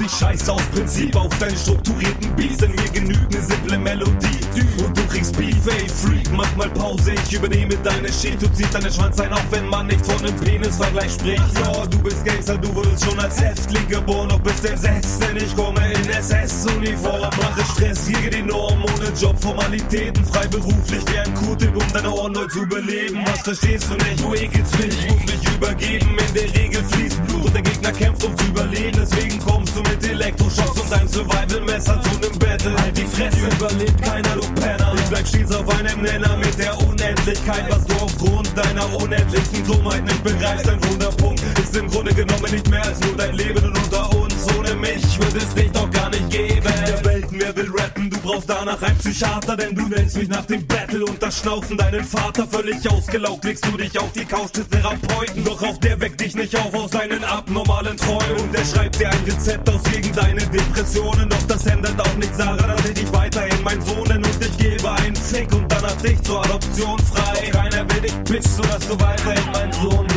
ich scheiß aus Prinzip auf deine strukturierten Beats, denn mir genügt eine simple Melodie. Und du kriegst Beef, ey Freak, mach mal Pause, ich übernehme deine Shit. Du ziehst deine Schwanz ein, auch wenn man nicht von einem Penisvergleich spricht. Ja, du bist Gangster, du wurdest schon als Häftling geboren, doch bist entsetzt, denn ich komme in SS-Uniform. Mache Stress, hier die Norm, ohne Job, Formalitäten, freiberuflich wie ein Q-Tip, um deine Ohren neu zu beleben. Was verstehst du nicht? Du ekelst mich, ich muss mich übergeben. In der Regel fließt Blut und der Gegner kämpft, um zu Survival-Messer zu nem Battle. Halt die Fresse, überlebt keiner, du Penner. Ich bleib stets auf einem Nenner mit der Unendlichkeit, was du aufgrund deiner unendlichen Dummheit nicht begreifst. Ein Wunderpunkt ist im Grunde genommen nicht mehr als nur dein Leben und unter uns. Ohne mich würde es dich doch brauchst danach einen Psychiater, denn du nennst mich nach dem Battle und das Schnaufen deinen Vater. Völlig ausgelaugt legst du dich auf die Couch des Therapeuten. Doch auf der weckt dich nicht auf aus deinen abnormalen Träumen. Und der schreibt dir ein Rezept aus gegen deine Depressionen. Doch das ändert auch nichts daran, dass ich dich weiterhin mein Sohn nenne und ich gebe einen Fick und danach dich zur Adoption frei. Keiner will dich, Bitch, so dass du weiterhin mein Sohn.